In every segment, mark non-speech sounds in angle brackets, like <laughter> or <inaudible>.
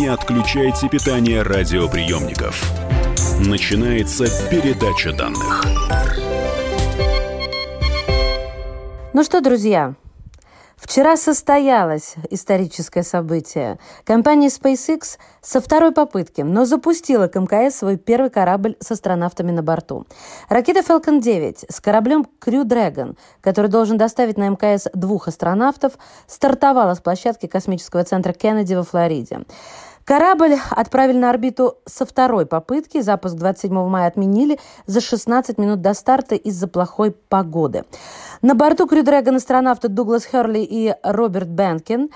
не отключайте питание радиоприемников. Начинается передача данных. Ну что, друзья, Вчера состоялось историческое событие. Компания SpaceX со второй попытки, но запустила к МКС свой первый корабль с астронавтами на борту. Ракета Falcon 9 с кораблем Crew Dragon, который должен доставить на МКС двух астронавтов, стартовала с площадки космического центра Кеннеди во Флориде. Корабль отправили на орбиту со второй попытки. Запуск 27 мая отменили за 16 минут до старта из-за плохой погоды. На борту Крю Дрэгон астронавты Дуглас Херли и Роберт Бенкин.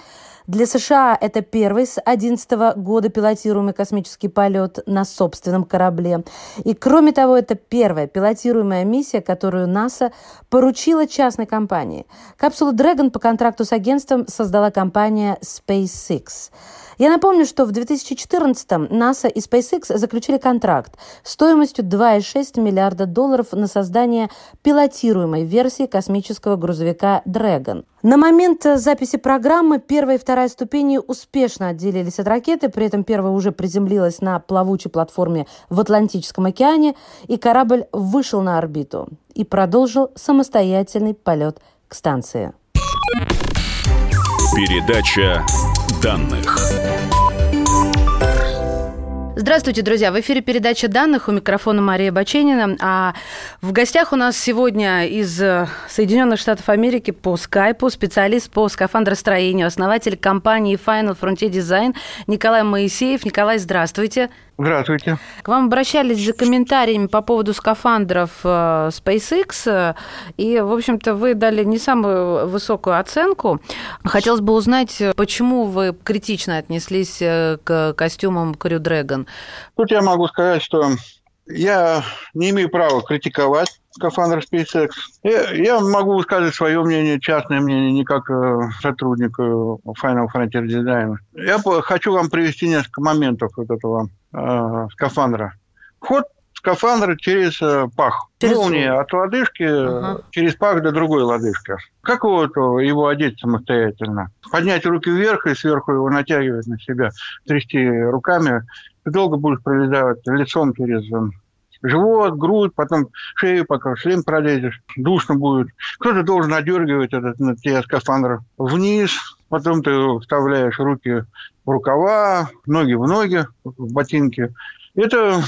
Для США это первый с 2011 года пилотируемый космический полет на собственном корабле. И кроме того, это первая пилотируемая миссия, которую НАСА поручила частной компании. Капсулу Dragon по контракту с агентством создала компания SpaceX. Я напомню, что в 2014-м НАСА и SpaceX заключили контракт стоимостью 2,6 миллиарда долларов на создание пилотируемой версии космического грузовика Dragon. На момент записи программы первая и вторая ступени успешно отделились от ракеты, при этом первая уже приземлилась на плавучей платформе в Атлантическом океане, и корабль вышел на орбиту и продолжил самостоятельный полет к станции. Передача данных. Здравствуйте, друзья! В эфире передача данных у микрофона Мария Баченина. А в гостях у нас сегодня из э, Соединенных Штатов Америки по скайпу специалист по скафандростроению, основатель компании Final Frontier Design Николай Моисеев. Николай, здравствуйте. Здравствуйте. К вам обращались за комментариями по поводу скафандров э, SpaceX, и, в общем-то, вы дали не самую высокую оценку. Хотелось бы узнать, почему вы критично отнеслись э, к костюмам Crew Dragon. Тут я могу сказать, что я не имею права критиковать скафандр SpaceX. Я, я могу высказать свое мнение, частное мнение, не как э, сотрудник Final Frontier Design. Я хочу вам привести несколько моментов вот этого э, скафандра. Вход скафандра через э, пах. Через... Молния от лодыжки ага. через пах до другой лодыжки. Как вот его одеть самостоятельно? Поднять руки вверх и сверху его натягивать на себя, трясти руками. Ты долго будешь пролезать лицом через э, живот, грудь, потом шею, пока шлем пролезешь. Душно будет. Кто-то должен одергивать этот на тебе скафандр вниз, потом ты вставляешь руки в рукава, ноги в ноги, в ботинки. Это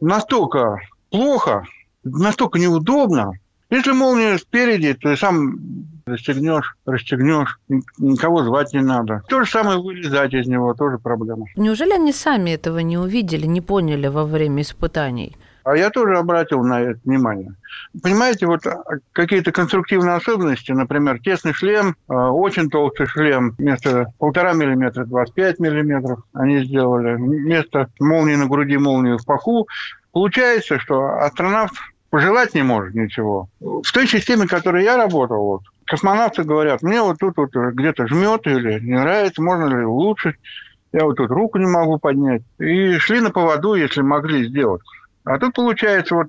настолько плохо, настолько неудобно. Если молния спереди, ты сам расстегнешь, расстегнешь, никого звать не надо. То же самое вылезать из него, тоже проблема. Неужели они сами этого не увидели, не поняли во время испытаний? А я тоже обратил на это внимание. Понимаете, вот а, какие-то конструктивные особенности, например, тесный шлем, а, очень толстый шлем, вместо полтора миллиметра 25 миллиметров они сделали, вместо молнии на груди молнию в паху. Получается, что астронавт пожелать не может ничего. В той системе, в которой я работал, вот, космонавты говорят, мне вот тут вот где-то жмет или не нравится, можно ли улучшить. Я вот тут руку не могу поднять. И шли на поводу, если могли сделать. А тут получается, вот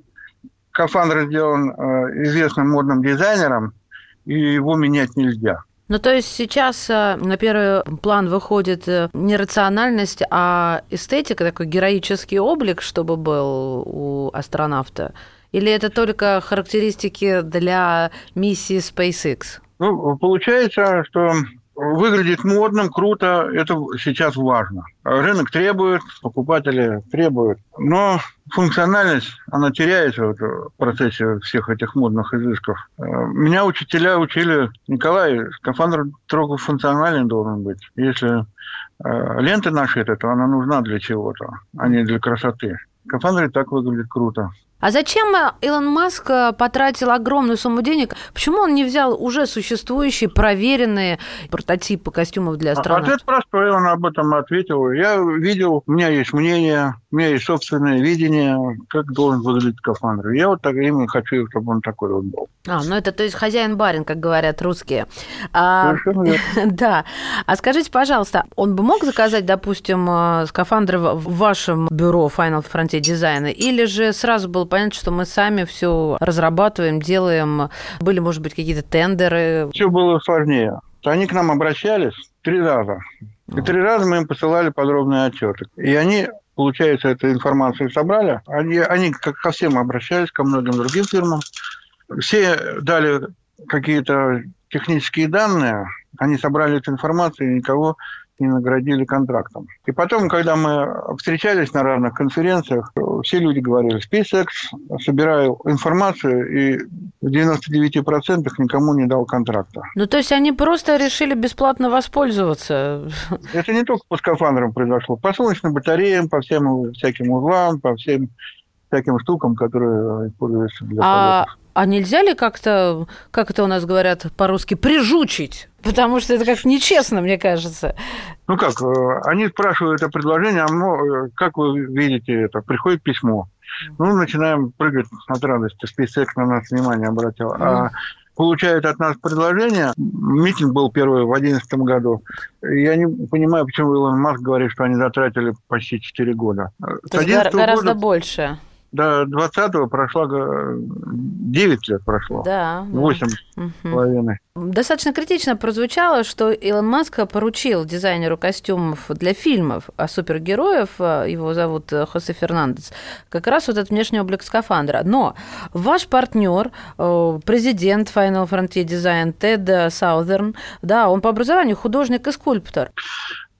скафандр сделан э, известным модным дизайнером, и его менять нельзя. Ну, то есть сейчас э, на первый план выходит э, не рациональность, а эстетика, такой героический облик, чтобы был у астронавта? Или это только характеристики для миссии SpaceX? Ну, получается, что выглядит модным, круто, это сейчас важно. Рынок требует, покупатели требуют. Но функциональность, она теряется в процессе всех этих модных изысков. Меня учителя учили, Николай, скафандр строго функциональный должен быть. Если э, лента нашита, то она нужна для чего-то, а не для красоты. Скафандр так выглядит круто. А зачем э, Илон Маск э, потратил огромную сумму денег? Почему он не взял уже существующие, проверенные прототипы костюмов для астронавтов? Ответ простой, он об этом ответил. Я видел, у меня есть мнение, у меня есть собственное видение, как должен выглядеть скафандр. Я вот так именно хочу, чтобы он такой вот был. А, ну это то есть хозяин-барин, как говорят русские. А, <laughs> да. А скажите, пожалуйста, он бы мог заказать, допустим, э, скафандр в вашем бюро Final Frontier Design, или же сразу был понятно, что мы сами все разрабатываем, делаем. Были, может быть, какие-то тендеры? Все было сложнее. Они к нам обращались три раза. И три раза мы им посылали подробные отчеты. И они получается, эту информацию собрали. Они, они как ко всем обращались, ко многим другим фирмам. Все дали какие-то технические данные, они собрали эту информацию, и никого не наградили контрактом. И потом, когда мы встречались на разных конференциях, все люди говорили, SpaceX собираю информацию и в 99% никому не дал контракта. Ну, то есть они просто решили бесплатно воспользоваться? Это не только по скафандрам произошло, по солнечным батареям, по всем всяким узлам, по всем всяким штукам, которые используются для а, полетов. А нельзя ли как-то, как это у нас говорят по-русски, прижучить? Потому что это как нечестно, мне кажется. Ну как, э, они спрашивают это предложение, а э, как вы видите это? Приходит письмо. Ну, начинаем прыгать от радости. SpaceX на нас внимание обратил. А получают от нас предложение. Митинг был первый в 2011 году. Я не понимаю, почему Илон Маск говорит, что они затратили почти 4 года. То есть гораздо года... больше до 20-го прошло 9 лет прошло. Да. 8 с половиной. Достаточно критично прозвучало, что Илон Маск поручил дизайнеру костюмов для фильмов о супергероев, его зовут Хосе Фернандес, как раз вот этот внешний облик скафандра. Но ваш партнер, э, президент Final Frontier Design Тед Саузерн, да, он по образованию художник и скульптор.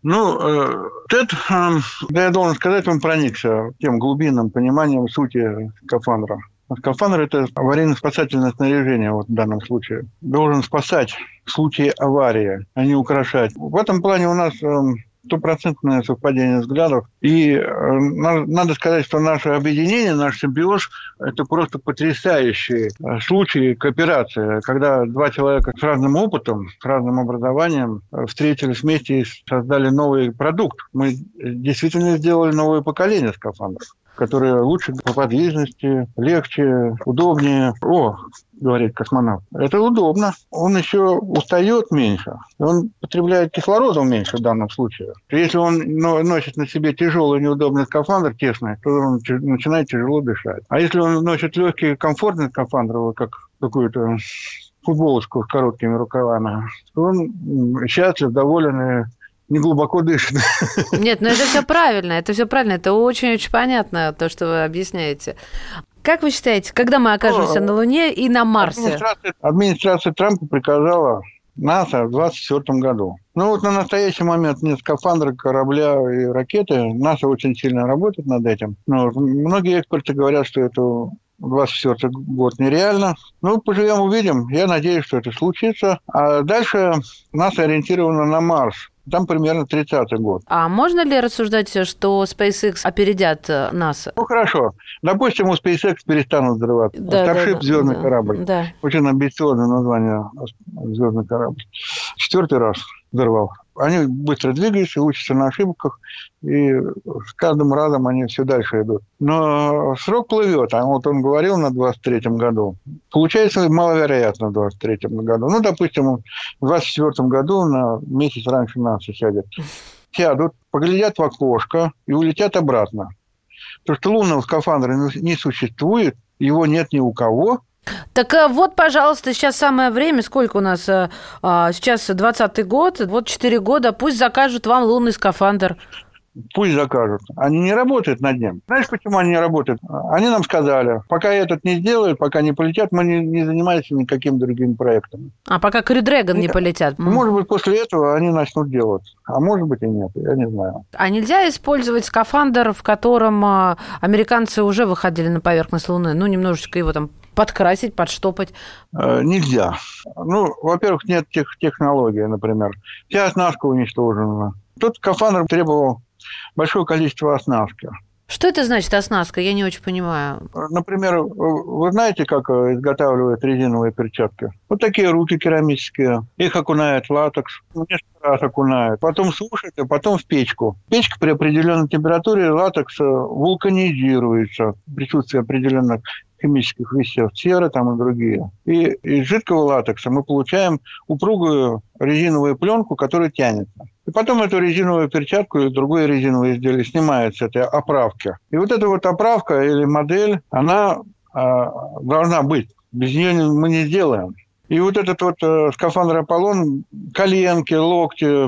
Ну, э, Тед, э, да я должен сказать, он проникся тем глубинным пониманием сути скафандра. Скафандр – это аварийно-спасательное снаряжение вот в данном случае. Должен спасать в случае аварии, а не украшать. В этом плане у нас эм, стопроцентное совпадение взглядов. И э, надо сказать, что наше объединение, наш симбиоз – это просто потрясающие э, случаи кооперации, когда два человека с разным опытом, с разным образованием э, встретились вместе и создали новый продукт. Мы действительно сделали новое поколение скафандров которые лучше по подвижности, легче, удобнее. О, говорит космонавт, это удобно. Он еще устает меньше. Он потребляет кислорода меньше в данном случае. Если он носит на себе тяжелый неудобный скафандр, тесный, то он начинает тяжело дышать. А если он носит легкий комфортный скафандр, как какую-то футболочку с короткими рукавами, он счастлив, доволен и не глубоко дышит. <laughs> Нет, но это все правильно, это все правильно, это очень-очень понятно, то, что вы объясняете. Как вы считаете, когда мы окажемся ну, на Луне и на Марсе? Администрация, администрация Трампа приказала НАСА в 2024 году. Ну вот на настоящий момент нет скафандра, корабля и ракеты. НАСА очень сильно работает над этим. Но многие эксперты говорят, что это 24 год нереально. Ну, поживем, увидим. Я надеюсь, что это случится. А дальше НАСА ориентировано на Марс. Там примерно 30-й год. А можно ли рассуждать, что SpaceX опередят э, НАСА? Ну, хорошо. Допустим, у SpaceX перестанут взрываться. Да, Старшип да, «Звездный да, корабль». Да. Очень амбициозное название «Звездный корабль». Четвертый раз взорвал. Они быстро двигаются, учатся на ошибках, и с каждым разом они все дальше идут. Но срок плывет, а вот он говорил на 23-м году. Получается маловероятно в 23-м году. Ну, допустим, в 24-м году на месяц раньше нас сядет. Сядут, поглядят в окошко и улетят обратно. Потому что лунного скафандра не существует, его нет ни у кого, так э, вот, пожалуйста, сейчас самое время. Сколько у нас? Э, а, сейчас 20-й год. Вот 4 года. Пусть закажут вам лунный скафандр. Пусть закажут. Они не работают над ним. Знаешь, почему они не работают? Они нам сказали, пока этот не сделают, пока не полетят, мы не, не занимаемся никаким другим проектом. А пока Крю Дрэгон не полетят? Может быть, после этого они начнут делать. А может быть и нет, я не знаю. А нельзя использовать скафандр, в котором а, американцы уже выходили на поверхность Луны? Ну, немножечко его там подкрасить, подштопать? Э, нельзя. Ну, во-первых, нет тех технологий, например. Вся оснастка уничтожена. Тут скафандр требовал большое количество оснастки. Что это значит оснастка? Я не очень понимаю. Например, вы знаете, как изготавливают резиновые перчатки? Вот такие руки керамические. Их окунают в латекс. Несколько раз окунают. Потом сушат, а потом в печку. Печка при определенной температуре латекс вулканизируется. Присутствие определенных химических веществ, серы там и другие. И из жидкого латекса мы получаем упругую резиновую пленку, которая тянется. И потом эту резиновую перчатку или другое резиновое изделие снимают с этой оправки. И вот эта вот оправка или модель, она э, должна быть. Без нее мы не сделаем. И вот этот вот э, скафандр Аполлон, коленки, локти,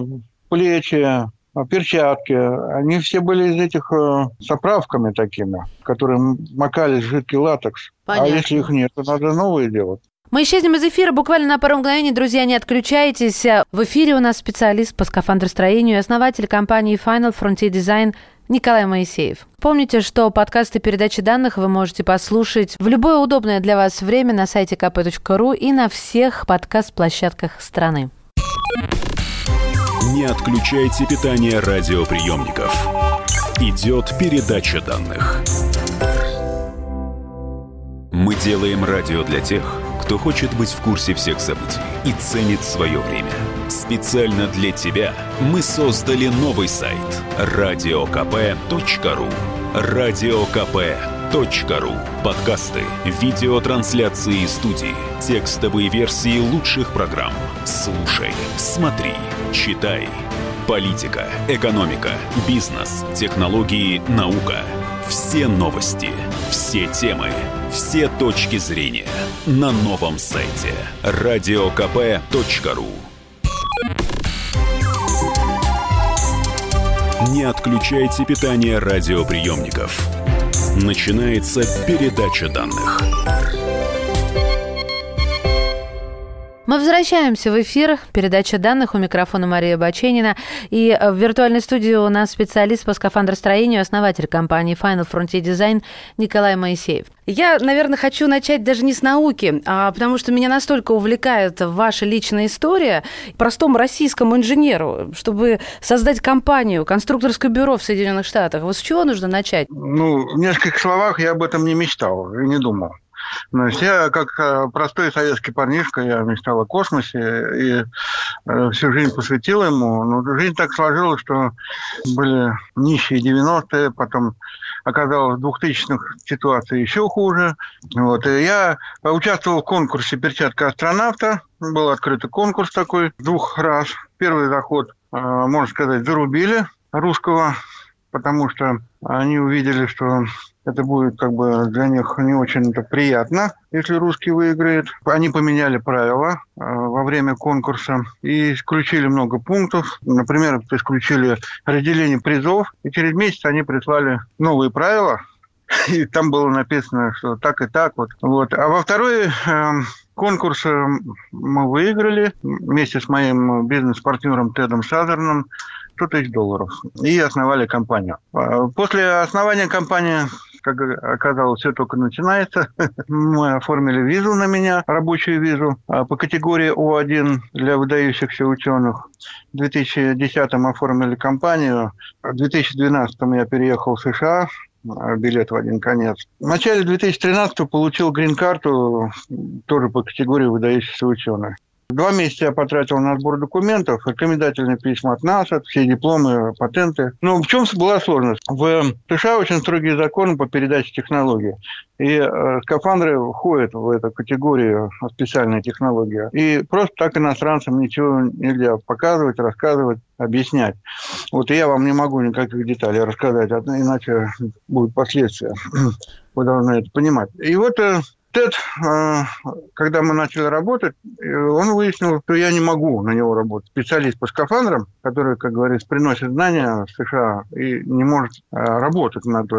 плечи, перчатки, они все были из этих э, с оправками такими, которые макались в жидкий латекс. Понятно. А если их нет, то надо новые делать. Мы исчезнем из эфира буквально на пару мгновений. Друзья, не отключайтесь. В эфире у нас специалист по скафандростроению и основатель компании Final Frontier Design Николай Моисеев. Помните, что подкасты передачи данных вы можете послушать в любое удобное для вас время на сайте kp.ru и на всех подкаст-площадках страны. Не отключайте питание радиоприемников. Идет передача данных. Мы делаем радио для тех, кто хочет быть в курсе всех событий и ценит свое время. Специально для тебя мы создали новый сайт радиокп.ру радиокп.ру Подкасты, видеотрансляции студии, текстовые версии лучших программ. Слушай, смотри, читай. Политика, экономика, бизнес, технологии, наука – все новости, все темы, все точки зрения на новом сайте радиокп.ру. Не отключайте питание радиоприемников. Начинается передача данных. Мы возвращаемся в эфир. Передача данных у микрофона Мария Баченина. И в виртуальной студии у нас специалист по скафандростроению, основатель компании Final Frontier Design Николай Моисеев. Я, наверное, хочу начать даже не с науки, а потому что меня настолько увлекает ваша личная история простому российскому инженеру, чтобы создать компанию, конструкторское бюро в Соединенных Штатах. Вот с чего нужно начать? Ну, в нескольких словах я об этом не мечтал и не думал. То есть я, как э, простой советский парнишка, я мечтал о космосе и э, всю жизнь посвятил ему. Но жизнь так сложилась, что были нищие 90-е, потом оказалось в 2000-х ситуация еще хуже. Вот. И я участвовал в конкурсе «Перчатка астронавта». Был открытый конкурс такой двух раз. Первый заход, э, можно сказать, зарубили русского, потому что они увидели, что это будет как бы для них не очень приятно, если русский выиграет. Они поменяли правила э, во время конкурса и исключили много пунктов. Например, исключили разделение призов. И через месяц они прислали новые правила, <laughs> и там было написано, что так и так вот. вот. А во второй э, конкурс э, мы выиграли вместе с моим бизнес-партнером Тедом Сазерном 100 тысяч долларов и основали компанию. А, после основания компании как оказалось, все только начинается. <laughs> Мы оформили визу на меня, рабочую визу а, по категории О1 для выдающихся ученых. В 2010 оформили компанию. В 2012 я переехал в США, а, билет в один конец. В начале 2013 получил грин-карту тоже по категории выдающихся ученых. Два месяца я потратил на сбор документов, рекомендательные письма от НАСА, все дипломы, патенты. Ну, в чем была сложность? В США очень строгие законы по передаче технологий. И э, скафандры входят в эту категорию специальной технологии. И просто так иностранцам ничего нельзя показывать, рассказывать, объяснять. Вот я вам не могу никаких деталей рассказать, иначе будут последствия. <clears throat> Вы должны это понимать. И вот э, Тед, э, когда мы начали работать, э, он выяснил, что я не могу на него работать. Специалист по скафандрам, который, как говорится, приносит знания в США и не может э, работать над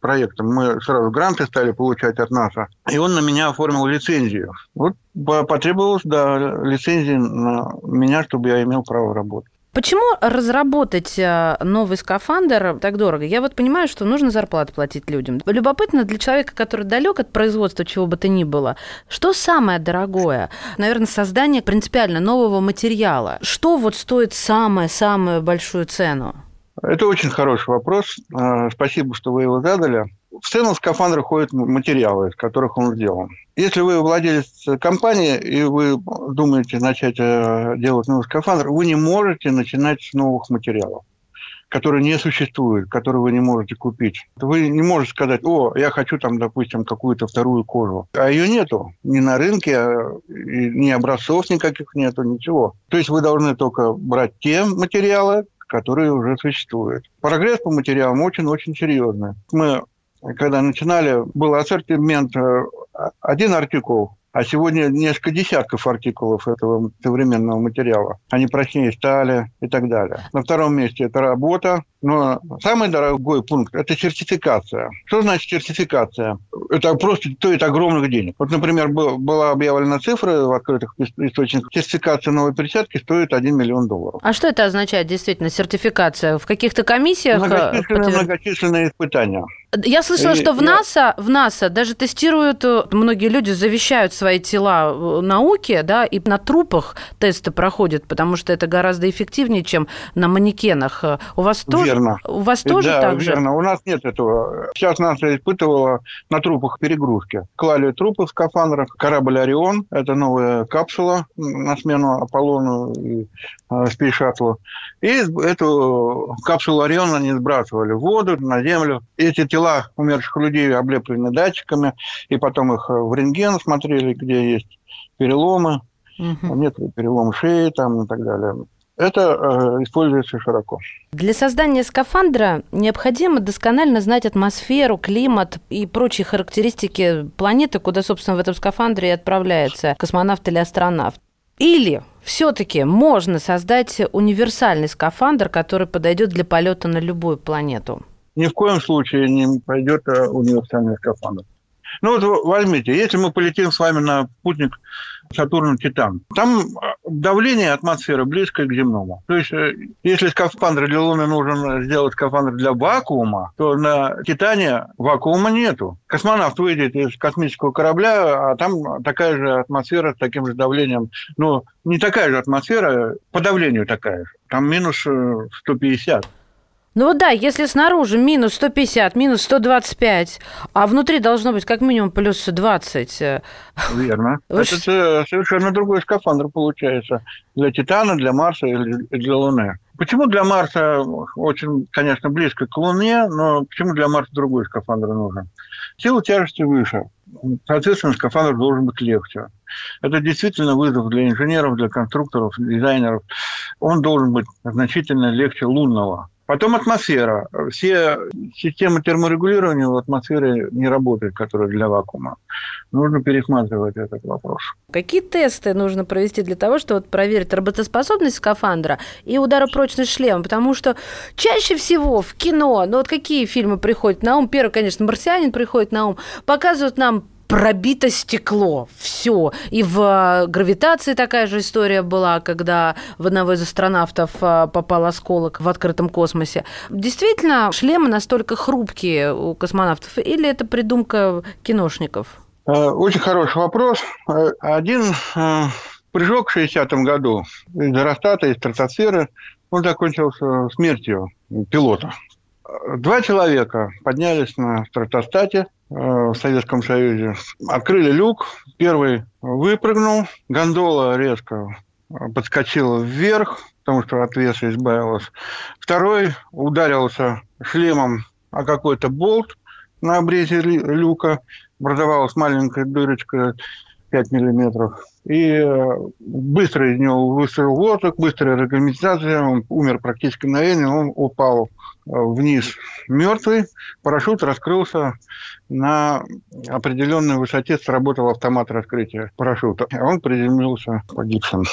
проектом. Мы сразу гранты стали получать от НАСА. И он на меня оформил лицензию. Вот потребовалось, да, лицензии на меня, чтобы я имел право работать. Почему разработать э, новый скафандр так дорого? Я вот понимаю, что нужно зарплату платить людям. Любопытно для человека, который далек от производства чего бы то ни было, что самое дорогое? Наверное, создание принципиально нового материала. Что вот стоит самое-самую большую цену? Это очень хороший вопрос. Э, спасибо, что вы его задали. В цену скафандра ходят материалы, из которых он сделан. Если вы владелец компании и вы думаете начать э, делать новый скафандр, вы не можете начинать с новых материалов которые не существуют, которые вы не можете купить. Вы не можете сказать, о, я хочу там, допустим, какую-то вторую кожу. А ее нету. Ни на рынке, а, ни образцов никаких нету, ничего. То есть вы должны только брать те материалы, которые уже существуют. Прогресс по материалам очень-очень серьезный. Мы когда начинали, был ассортимент, э, один артикул А сегодня несколько десятков артикулов этого современного материала. Они прочнее стали и так далее. На втором месте это работа, но самый дорогой пункт – это сертификация. Что значит сертификация? Это просто стоит огромных денег. Вот, например, была объявлена цифра в открытых источниках. Сертификация новой перчатки стоит 1 миллион долларов. А что это означает, действительно, сертификация? В каких-то комиссиях? Э, многочисленные, многочисленные испытания. Я слышала, что в НАСА, в НАСА даже тестируют, э, многие люди завещают свои тела э, науке, да, и на трупах тесты проходят, потому что это гораздо эффективнее, чем на манекенах. У вас тоже? Верно. У вас тоже да, так же? верно. У нас нет этого. Сейчас НАСА испытывала на трупах перегрузки. Клали трупы в скафандрах. Корабль «Орион» – это новая капсула на смену Аполлону и э, Спейс Шаттлу. И эту капсулу «Орион» они сбрасывали в воду, на землю. Эти тела умерших людей облеплены датчиками, и потом их в рентген смотрели, где есть переломы, угу. нет перелома шеи там и так далее. Это э, используется широко. Для создания скафандра необходимо досконально знать атмосферу, климат и прочие характеристики планеты, куда, собственно, в этом скафандре и отправляется космонавт или астронавт. Или все-таки можно создать универсальный скафандр, который подойдет для полета на любую планету? Ни в коем случае не пойдет э, универсальный скафандр. Ну вот возьмите, если мы полетим с вами на спутник Сатурн Титан, там а, давление атмосферы близко к земному. То есть, э, если скафандр для Луны нужен сделать скафандр для вакуума, то на Титане вакуума нету. Космонавт выйдет из космического корабля, а там такая же атмосфера с таким же давлением. Ну, не такая же атмосфера, по давлению такая же. Там минус 150. Э, ну вот да, если снаружи минус 150, минус 125, а внутри должно быть как минимум плюс 20. Верно. <laughs> Вы Это ш... совершенно другой скафандр получается. Для Титана, для Марса или для Луны. Почему для Марса очень, конечно, близко к Луне, но почему для Марса другой скафандр нужен? Сила тяжести выше. Соответственно, скафандр должен быть легче. Это действительно вызов для инженеров, для конструкторов, дизайнеров. Он должен быть значительно легче лунного. Потом атмосфера. Все системы терморегулирования в атмосфере не работают, которые для вакуума. Нужно пересматривать этот вопрос. Какие тесты нужно провести для того, чтобы проверить работоспособность скафандра и ударопрочность шлема? Потому что чаще всего в кино, ну вот какие фильмы приходят на ум? Первый, конечно, «Марсианин» приходит на ум. Показывают нам пробито стекло. Все. И в э, гравитации такая же история была, когда в одного из астронавтов э, попал осколок в открытом космосе. Действительно, шлемы настолько хрупкие у космонавтов, или это придумка киношников? Э, очень хороший вопрос. Один прыжок в 60-м году из аэростата, из стратосферы, он закончился смертью пилота. Два человека поднялись на стратостате, в Советском Союзе. Открыли люк, первый выпрыгнул, гондола резко подскочила вверх, потому что от веса избавилась. Второй ударился шлемом о какой-то болт на обрезе люка, образовалась маленькая дырочка 5 миллиметров. И э, быстро из него выстрел воздух, быстрая регламентация, он умер практически мгновенно, он упал вниз мертвый, парашют раскрылся на определенной высоте, сработал автомат раскрытия парашюта. Он приземлился погибшим.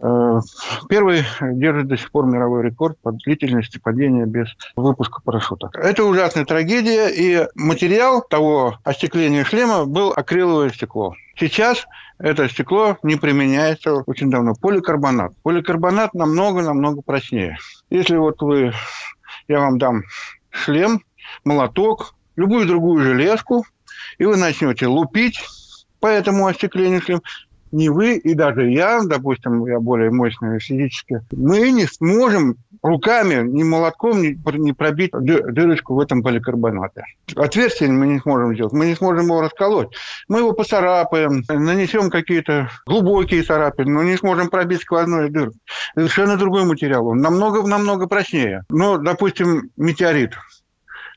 Э, первый держит до сих пор мировой рекорд по длительности падения без выпуска парашюта. Это ужасная трагедия, и материал того остекления шлема был акриловое стекло. Сейчас это стекло не применяется очень давно. Поликарбонат. Поликарбонат намного-намного прочнее. Если вот вы я вам дам шлем, молоток, любую другую железку, и вы начнете лупить по этому остеклению шлем, не вы и даже я, допустим, я более мощный физически, мы не сможем руками, ни молотком не, пробить дырочку в этом поликарбонате. Отверстие мы не сможем сделать, мы не сможем его расколоть. Мы его поцарапаем, нанесем какие-то глубокие царапины, но не сможем пробить сквозную дырку. Совершенно другой материал, он намного-намного прочнее. Но, допустим, метеорит –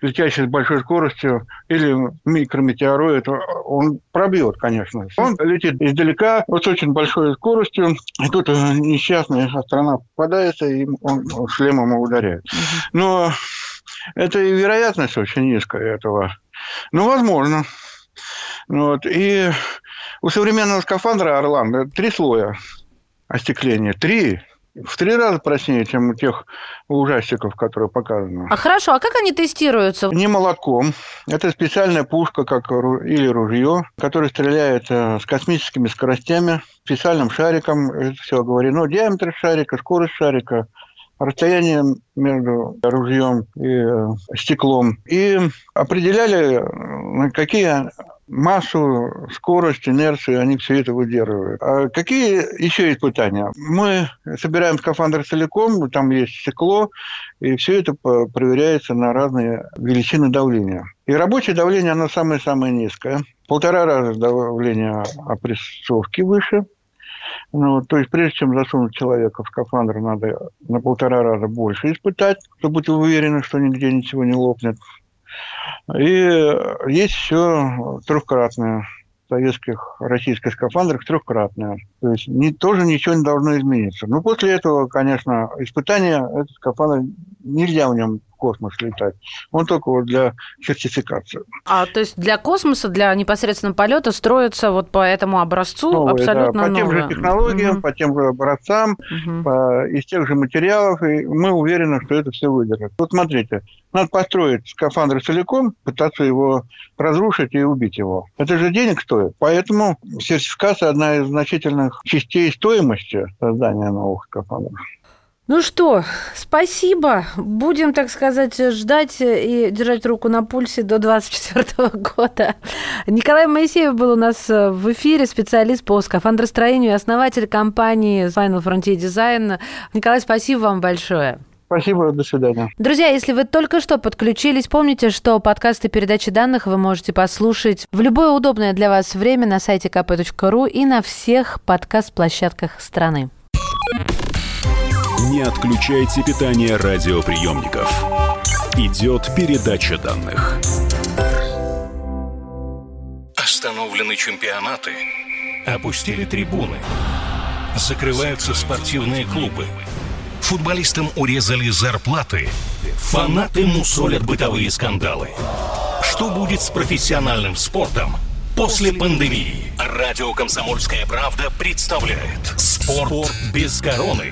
летящий с большой скоростью, или микрометеороид, он пробьет, конечно. Он летит издалека, вот с очень большой скоростью, и тут несчастный астронавт попадается, и он шлемом ударяет. Но это и вероятность очень низкая этого. Ну, возможно. Вот. И у современного скафандра «Орлан» три слоя остекления. Три в три раза прочнее, чем у тех ужастиков, которые показаны. А хорошо, а как они тестируются? Не молотком. Это специальная пушка как или ружье, которое стреляет э, с космическими скоростями, специальным шариком. Это все оговорено. Диаметр шарика, скорость шарика, расстояние между ружьем и э, стеклом. И определяли, э, какие массу, скорость, инерцию, они все это выдерживают. А какие еще испытания? Мы собираем скафандр целиком, там есть стекло, и все это проверяется на разные величины давления. И рабочее давление, оно самое-самое низкое. Полтора раза давление опрессовки выше. Ну, то есть, прежде чем засунуть человека в скафандр, надо на полтора раза больше испытать, чтобы быть уверены, что нигде ничего не лопнет. И есть еще трехкратная советских, российских скафандрах трехкратная. То есть не, тоже ничего не должно измениться. Но после этого, конечно, испытания, этот скафандр, нельзя в нем космос летать. Он только вот для сертификации. А то есть для космоса, для непосредственного полета строится вот по этому образцу новые, абсолютно да, по тем новое. же технологиям, угу. по тем же образцам, угу. по, из тех же материалов, и мы уверены, что это все выдержит. Вот смотрите, надо построить скафандр целиком, пытаться его разрушить и убить его. Это же денег стоит. Поэтому сертификация одна из значительных частей стоимости создания новых скафандров. Ну что, спасибо. Будем, так сказать, ждать и держать руку на пульсе до 2024 <laughs> года. Николай Моисеев был у нас в эфире, специалист по скафандростроению и основатель компании Final Frontier Design. Николай, спасибо вам большое. Спасибо, до свидания. Друзья, если вы только что подключились, помните, что подкасты передачи данных вы можете послушать в любое удобное для вас время на сайте kp.ru и на всех подкаст-площадках страны. Не отключайте питание радиоприемников. Идет передача данных. Остановлены чемпионаты. Опустили трибуны. Закрываются спортивные клубы. Футболистам урезали зарплаты. Фанаты мусолят бытовые скандалы. Что будет с профессиональным спортом после пандемии? Радио «Комсомольская правда» представляет «Спорт без короны»